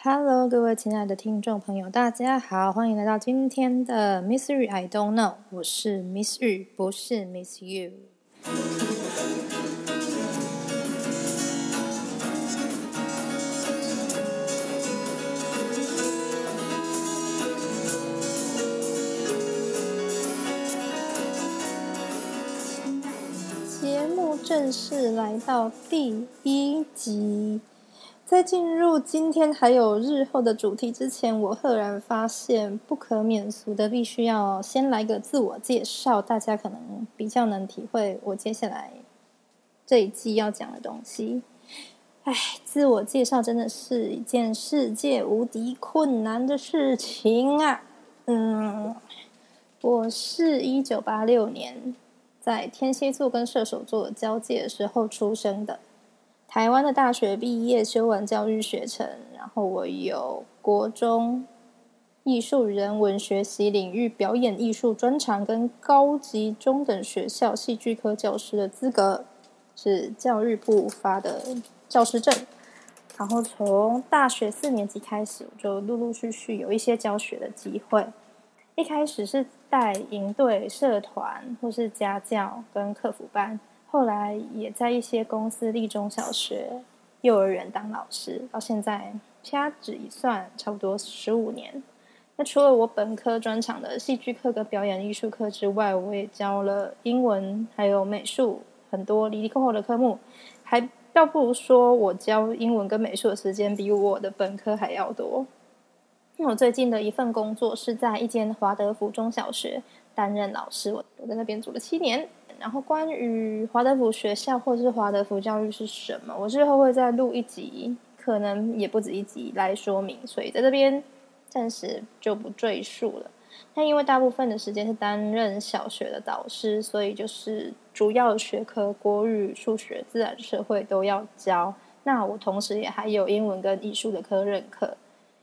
Hello，各位亲爱的听众朋友，大家好，欢迎来到今天的 Miss 玉 I don't know，我是 Miss 玉，不是 Miss You。节目正式来到第一集。在进入今天还有日后的主题之前，我赫然发现不可免俗的，必须要先来个自我介绍，大家可能比较能体会我接下来这一季要讲的东西。唉，自我介绍真的是一件世界无敌困难的事情啊！嗯，我是一九八六年在天蝎座跟射手座交界的时候出生的。台湾的大学毕业，修完教育学程，然后我有国中艺术人文学习领域表演艺术专长跟高级中等学校戏剧科教师的资格，是教育部发的教师证。然后从大学四年级开始，我就陆陆续续有一些教学的机会。一开始是带营队、社团或是家教跟客服班。后来也在一些公司立中小学、幼儿园当老师，到现在掐指一算，差不多十五年。那除了我本科专长的戏剧课跟表演艺术课之外，我也教了英文还有美术很多离离扣扣的科目，还倒不如说我教英文跟美术的时间比我的本科还要多。那我最近的一份工作是在一间华德福中小学担任老师，我我在那边做了七年。然后关于华德福学校或者是华德福教育是什么，我之后会再录一集，可能也不止一集来说明，所以在这边暂时就不赘述了。那因为大部分的时间是担任小学的导师，所以就是主要学科国语、数学、自然、社会都要教。那我同时也还有英文跟艺术的科任课。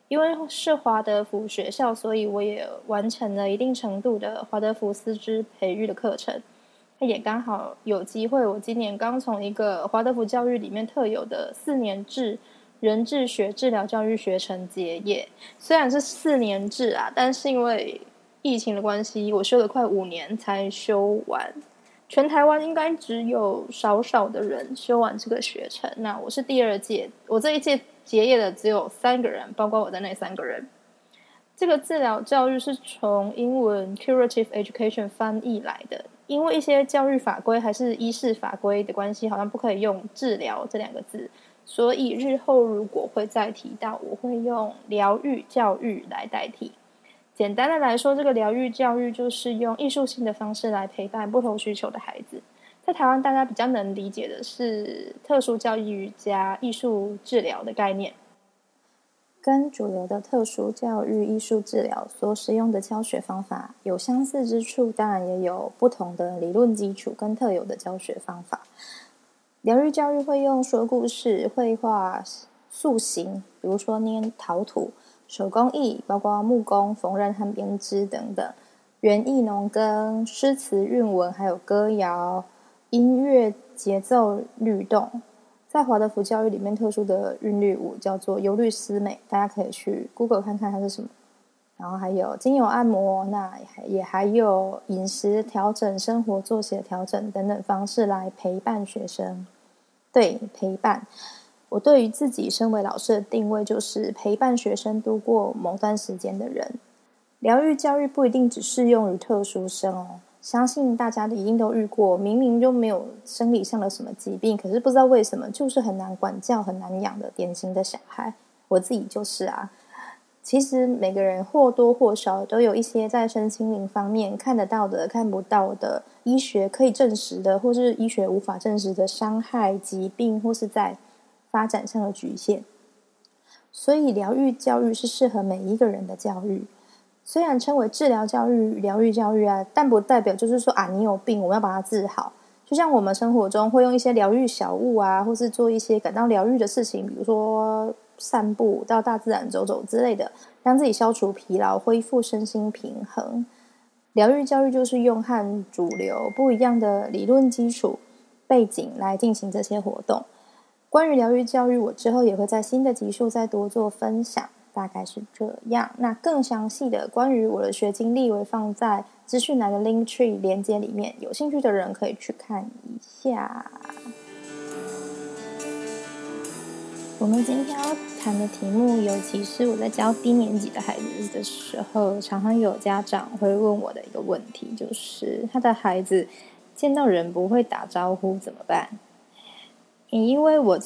因为是华德福学校，所以我也完成了一定程度的华德福师资培育的课程。也刚好有机会，我今年刚从一个华德福教育里面特有的四年制人智学治疗教育学程结业。虽然是四年制啊，但是因为疫情的关系，我修了快五年才修完。全台湾应该只有少少的人修完这个学程。那我是第二届，我这一届结业的只有三个人，包括我的那三个人。这个治疗教育是从英文 curative education 翻译来的。因为一些教育法规还是医事法规的关系，好像不可以用“治疗”这两个字，所以日后如果会再提到，我会用“疗愈教育”来代替。简单的来说，这个疗愈教育就是用艺术性的方式来陪伴不同需求的孩子。在台湾，大家比较能理解的是特殊教育加艺术治疗的概念。跟主流的特殊教育艺术治疗所使用的教学方法有相似之处，当然也有不同的理论基础跟特有的教学方法。疗愈教育会用说故事、绘画、塑形，比如说捏陶土、手工艺，包括木工、缝纫和编织等等；园艺、农耕、诗词韵文，还有歌谣、音乐、节奏、律动。在华德福教育里面，特殊的韵律舞叫做尤律斯美，大家可以去 Google 看看它是什么。然后还有精油按摩，那也还有饮食调整、生活作息的调整等等方式来陪伴学生。对，陪伴。我对于自己身为老师的定位就是陪伴学生度过某段时间的人。疗愈教育不一定只适用于特殊生哦。相信大家一定都遇过，明明就没有生理上的什么疾病，可是不知道为什么就是很难管教、很难养的典型的小孩。我自己就是啊。其实每个人或多或少都有一些在身心灵方面看得到的、看不到的，医学可以证实的，或是医学无法证实的伤害、疾病，或是在发展上的局限。所以，疗愈教育是适合每一个人的教育。虽然称为治疗教育、疗愈教育啊，但不代表就是说啊，你有病，我们要把它治好。就像我们生活中会用一些疗愈小物啊，或是做一些感到疗愈的事情，比如说散步、到大自然走走之类的，让自己消除疲劳、恢复身心平衡。疗愈教育就是用和主流不一样的理论基础背景来进行这些活动。关于疗愈教育，我之后也会在新的集数再多做分享，大概是这样。那更详细的关于我的学经历，会放在资讯栏的 link tree 连接里面，有兴趣的人可以去看一下。我们今天要谈的题目，尤其是我在教低年级的孩子的时候，常常有家长会问我的一个问题，就是他的孩子见到人不会打招呼怎么办？因为我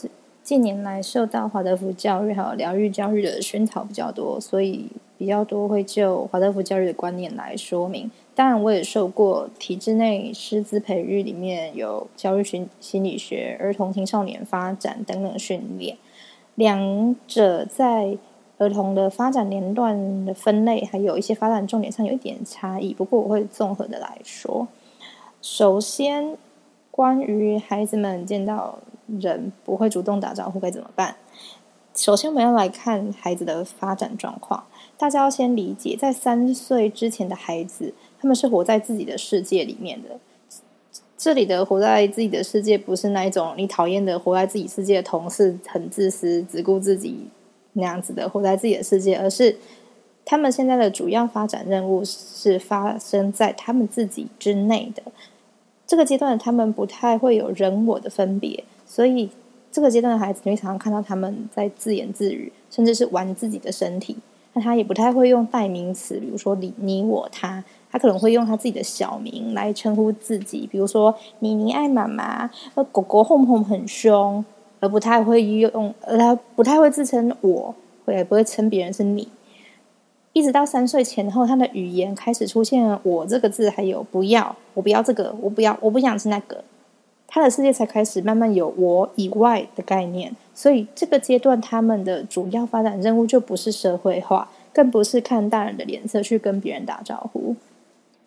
近年来受到华德福教育还有疗愈教育的熏陶比较多，所以比较多会就华德福教育的观念来说明。当然，我也受过体制内师资培育里面有教育心心理学、儿童青少年发展等等训练。两者在儿童的发展年段的分类，还有一些发展重点上有一点差异。不过我会综合的来说。首先，关于孩子们见到人不会主动打招呼该怎么办？首先，我们要来看孩子的发展状况。大家要先理解，在三岁之前的孩子，他们是活在自己的世界里面的。这里的活在自己的世界，不是那一种你讨厌的活在自己世界的同事，很自私，只顾自己那样子的活在自己的世界，而是他们现在的主要发展任务是发生在他们自己之内的。这个阶段，他们不太会有人我的分别，所以这个阶段的孩子，你会常常看到他们在自言自语，甚至是玩自己的身体。那他也不太会用代名词，比如说你、你、我、他。他可能会用他自己的小名来称呼自己，比如说“妮妮爱妈妈”，呃，“狗狗哄哄很凶”，而不太会用，而他不太会自称“我”，也不会称别人是你。一直到三岁前后，他的语言开始出现“我”这个字，还有“不要”，我不要这个，我不要，我不想吃那个。他的世界才开始慢慢有“我”以外的概念。所以这个阶段，他们的主要发展任务就不是社会化，更不是看大人的脸色去跟别人打招呼。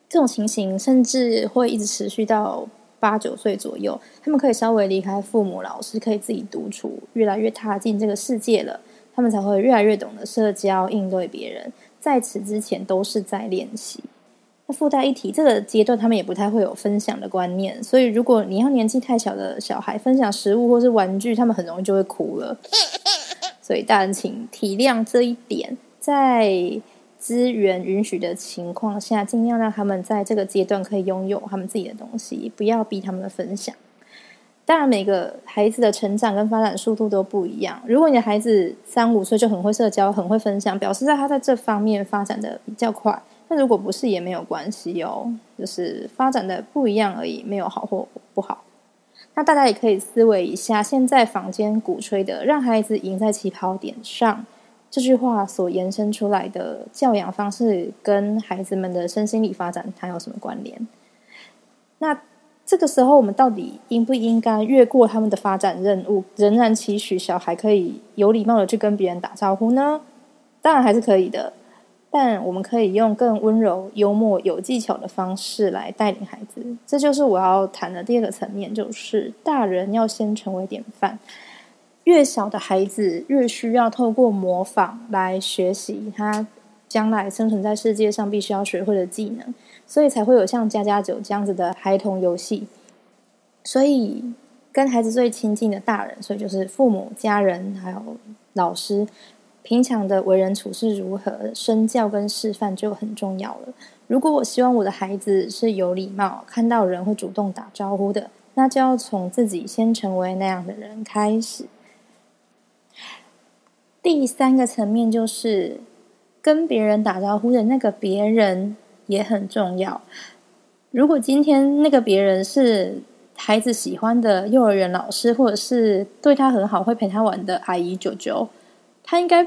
这种情形甚至会一直持续到八九岁左右，他们可以稍微离开父母、老师，可以自己独处，越来越踏进这个世界了，他们才会越来越懂得社交、应对别人。在此之前，都是在练习。那附带一提，这个阶段他们也不太会有分享的观念，所以如果你要年纪太小的小孩分享食物或是玩具，他们很容易就会哭了。所以大人请体谅这一点，在。资源允许的情况下，尽量让他们在这个阶段可以拥有他们自己的东西，不要逼他们分享。当然，每个孩子的成长跟发展速度都不一样。如果你的孩子三五岁就很会社交、很会分享，表示在他在这方面发展的比较快。但如果不是，也没有关系哦，就是发展的不一样而已，没有好或不好。那大家也可以思维一下，现在坊间鼓吹的让孩子赢在起跑点上。这句话所延伸出来的教养方式，跟孩子们的身心理发展，它有什么关联？那这个时候，我们到底应不应该越过他们的发展任务，仍然期许小孩可以有礼貌的去跟别人打招呼呢？当然还是可以的，但我们可以用更温柔、幽默、有技巧的方式来带领孩子。这就是我要谈的第二个层面，就是大人要先成为典范。越小的孩子越需要透过模仿来学习他将来生存在世界上必须要学会的技能，所以才会有像家家酒这样子的孩童游戏。所以跟孩子最亲近的大人，所以就是父母、家人还有老师，平常的为人处事如何，身教跟示范就很重要了。如果我希望我的孩子是有礼貌，看到人会主动打招呼的，那就要从自己先成为那样的人开始。第三个层面就是跟别人打招呼的那个别人也很重要。如果今天那个别人是孩子喜欢的幼儿园老师，或者是对他很好、会陪他玩的阿姨、舅舅，他应该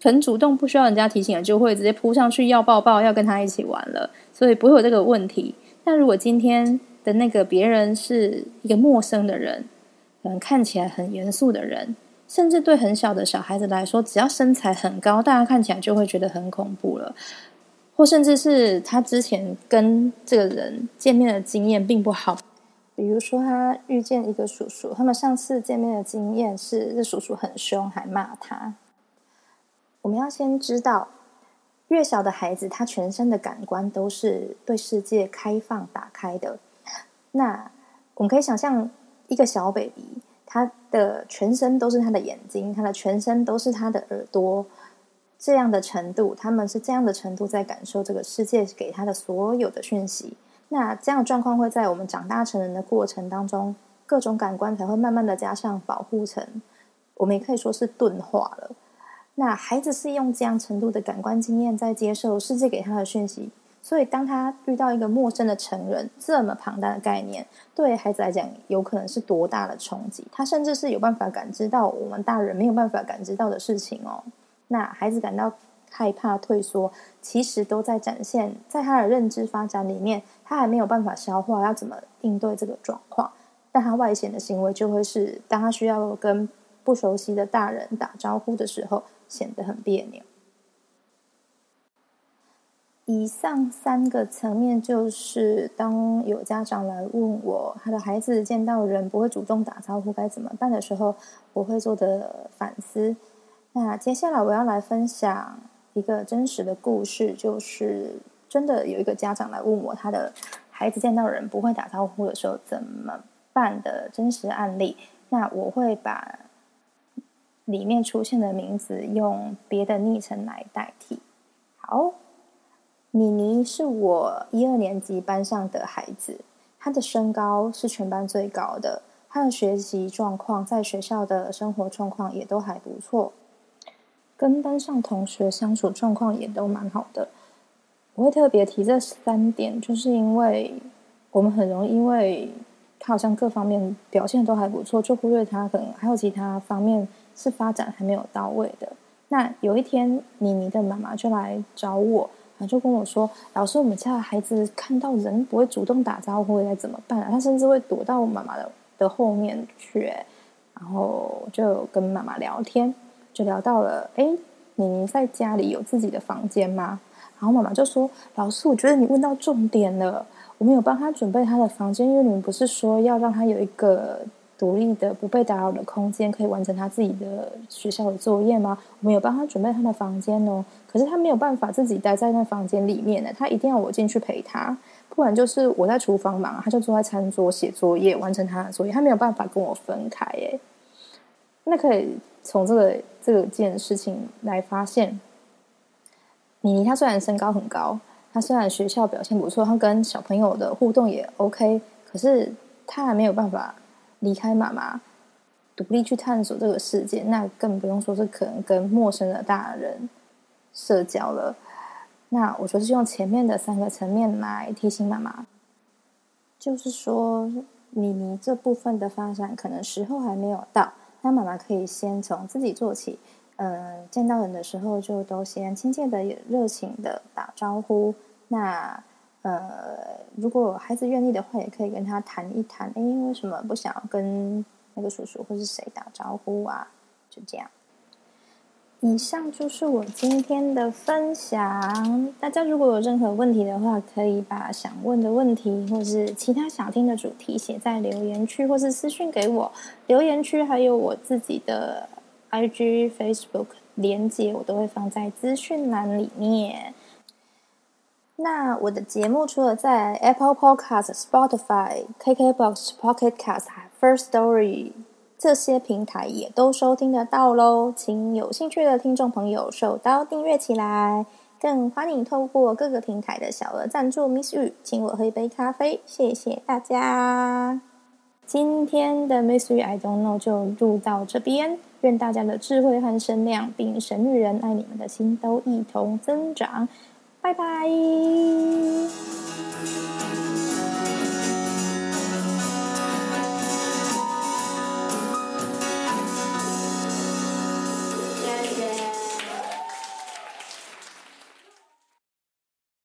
很主动，不需要人家提醒，就会直接扑上去要抱抱，要跟他一起玩了，所以不会有这个问题。但如果今天的那个别人是一个陌生的人，可能看起来很严肃的人。甚至对很小的小孩子来说，只要身材很高，大家看起来就会觉得很恐怖了。或甚至是他之前跟这个人见面的经验并不好，比如说他遇见一个叔叔，他们上次见面的经验是这叔叔很凶，还骂他。我们要先知道，越小的孩子，他全身的感官都是对世界开放、打开的。那我们可以想象一个小 baby。他的全身都是他的眼睛，他的全身都是他的耳朵，这样的程度，他们是这样的程度在感受这个世界给他的所有的讯息。那这样的状况会在我们长大成人的过程当中，各种感官才会慢慢的加上保护层，我们也可以说是钝化了。那孩子是用这样程度的感官经验在接受世界给他的讯息，所以当他遇到一个陌生的成人这么庞大的概念，对孩子来讲有可能是多大的冲击？他甚至是有办法感知到我们大人没有办法感知到的事情哦。那孩子感到害怕、退缩，其实都在展现在他的认知发展里面，他还没有办法消化要怎么应对这个状况。但他外显的行为就会是，当他需要跟不熟悉的大人打招呼的时候。显得很别扭。以上三个层面，就是当有家长来问我，他的孩子见到人不会主动打招呼该怎么办的时候，我会做的反思。那接下来我要来分享一个真实的故事，就是真的有一个家长来问我，他的孩子见到人不会打招呼的时候怎么办的真实案例。那我会把。里面出现的名字用别的昵称来代替。好，妮妮是我一二年级班上的孩子，她的身高是全班最高的，她的学习状况在学校的生活状况也都还不错，跟班上同学相处状况也都蛮好的。我会特别提这三点，就是因为我们很容易因为他好像各方面表现都还不错，就忽略他可能还有其他方面。是发展还没有到位的。那有一天，妮妮的妈妈就来找我，啊，就跟我说：“老师，我们家的孩子看到人不会主动打招呼，该怎么办啊？他甚至会躲到我妈妈的的后面去。”然后就跟妈妈聊天，就聊到了：“哎，妮妮在家里有自己的房间吗？”然后妈妈就说：“老师，我觉得你问到重点了。我们有帮他准备他的房间，因为你们不是说要让他有一个。”独立的、不被打扰的空间，可以完成他自己的学校的作业吗？我们有帮他准备他的房间哦。可是他没有办法自己待在那房间里面呢，他一定要我进去陪他，不然就是我在厨房忙，他就坐在餐桌写作业，完成他的作业。他没有办法跟我分开耶。那可以从这个这件事情来发现，妮妮她虽然身高很高，她虽然学校表现不错，她跟小朋友的互动也 OK，可是她还没有办法。离开妈妈，独立去探索这个世界，那更不用说是可能跟陌生的大人社交了。那我就是用前面的三个层面来提醒妈妈，就是说，妮妮这部分的发展可能时候还没有到，那妈妈可以先从自己做起。嗯，见到人的时候就都先亲切的、热情的打招呼。那呃，如果孩子愿意的话，也可以跟他谈一谈。哎，为什么不想要跟那个叔叔或是谁打招呼啊？就这样。以上就是我今天的分享。大家如果有任何问题的话，可以把想问的问题或是其他想听的主题写在留言区，或是私信给我。留言区还有我自己的 IG、Facebook 连接，我都会放在资讯栏里面。那我的节目除了在 Apple Podcast、Spotify、KKBox、Pocket Cast、First Story 这些平台也都收听得到喽，请有兴趣的听众朋友手刀订阅起来，更欢迎透过各个平台的小额赞助 Miss 玉，请我喝一杯咖啡，谢谢大家。今天的 Miss 玉 I don't know 就录到这边，愿大家的智慧和声量，并神女人爱你们的心都一同增长。拜拜。